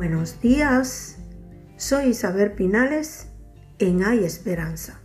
Buenos días, soy Isabel Pinales en Hay Esperanza.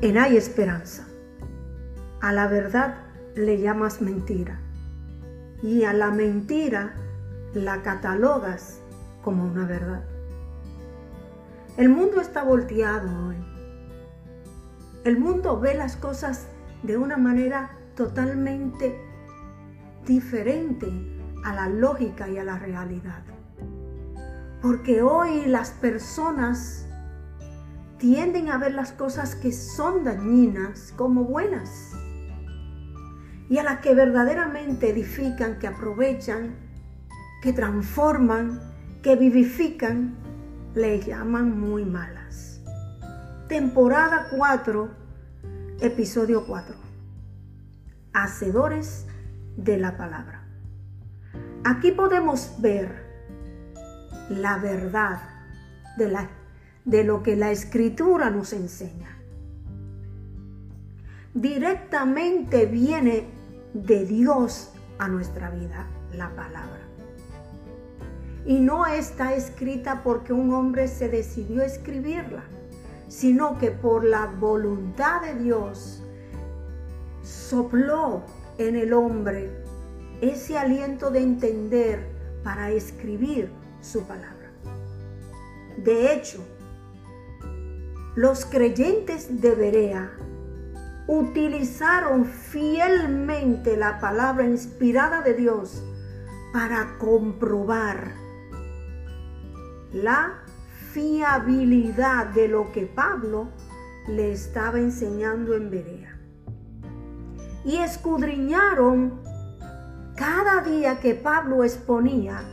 En Hay Esperanza, a la verdad le llamas mentira y a la mentira la catalogas como una verdad. El mundo está volteado hoy el mundo ve las cosas de una manera totalmente diferente a la lógica y a la realidad. Porque hoy las personas tienden a ver las cosas que son dañinas como buenas. Y a las que verdaderamente edifican, que aprovechan, que transforman, que vivifican, le llaman muy malas temporada 4, episodio 4. Hacedores de la palabra. Aquí podemos ver la verdad de, de lo que la escritura nos enseña. Directamente viene de Dios a nuestra vida la palabra. Y no está escrita porque un hombre se decidió escribirla sino que por la voluntad de Dios sopló en el hombre ese aliento de entender para escribir su palabra. De hecho, los creyentes de Berea utilizaron fielmente la palabra inspirada de Dios para comprobar la fiabilidad de lo que Pablo le estaba enseñando en Berea. Y escudriñaron cada día que Pablo exponía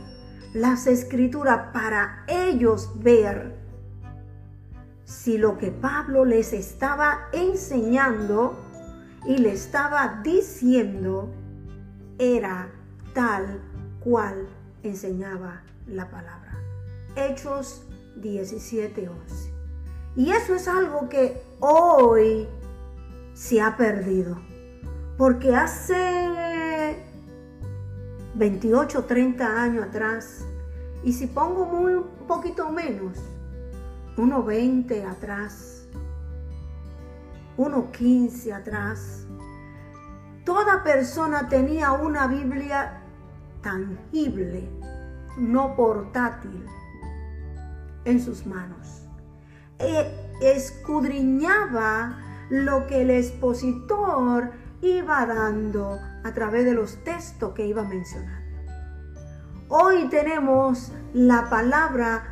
las escrituras para ellos ver si lo que Pablo les estaba enseñando y le estaba diciendo era tal cual enseñaba la palabra. Hechos 17, 11. Y eso es algo que hoy se ha perdido. Porque hace 28, 30 años atrás, y si pongo muy, un poquito menos, unos 20 atrás, unos 15 atrás, toda persona tenía una Biblia tangible, no portátil en sus manos. E escudriñaba lo que el expositor iba dando a través de los textos que iba mencionando. Hoy tenemos la palabra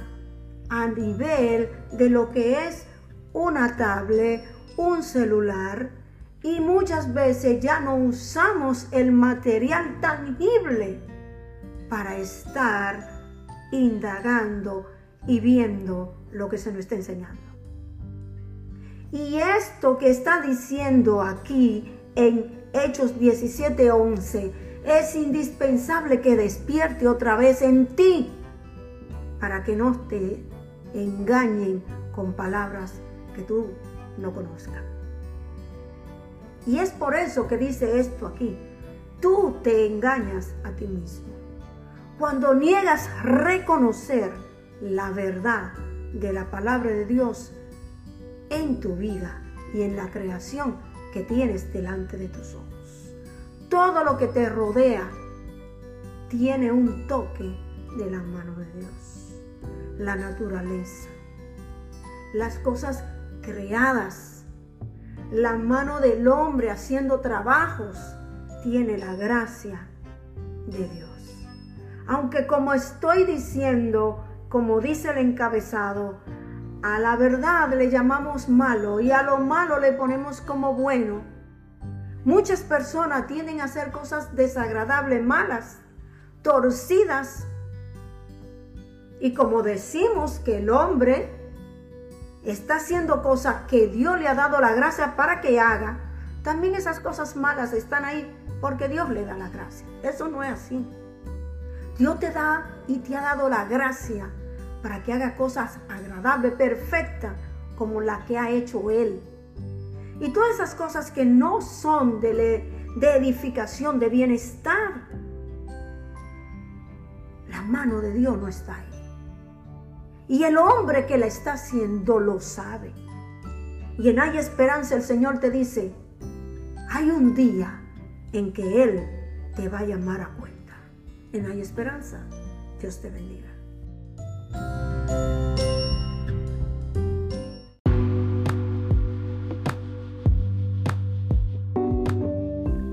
a nivel de lo que es una tablet, un celular y muchas veces ya no usamos el material tangible para estar indagando y viendo lo que se nos está enseñando. Y esto que está diciendo aquí en Hechos 17:11 es indispensable que despierte otra vez en ti para que no te engañen con palabras que tú no conozcas. Y es por eso que dice esto aquí. Tú te engañas a ti mismo. Cuando niegas reconocer la verdad de la palabra de Dios en tu vida y en la creación que tienes delante de tus ojos. Todo lo que te rodea tiene un toque de la mano de Dios. La naturaleza, las cosas creadas, la mano del hombre haciendo trabajos, tiene la gracia de Dios. Aunque como estoy diciendo, como dice el encabezado, a la verdad le llamamos malo y a lo malo le ponemos como bueno. Muchas personas tienden a hacer cosas desagradables, malas, torcidas. Y como decimos que el hombre está haciendo cosas que Dios le ha dado la gracia para que haga, también esas cosas malas están ahí porque Dios le da la gracia. Eso no es así. Dios te da y te ha dado la gracia para que haga cosas agradables, perfectas, como la que ha hecho Él. y todas esas cosas que no son de, edificación, de bienestar, la mano de Dios no está ahí. Y el hombre que la está haciendo lo sabe. Y en Hay Esperanza el Señor te dice, hay un día en que Él te va a llamar a cuenta. En Hay Esperanza, Dios te bendiga.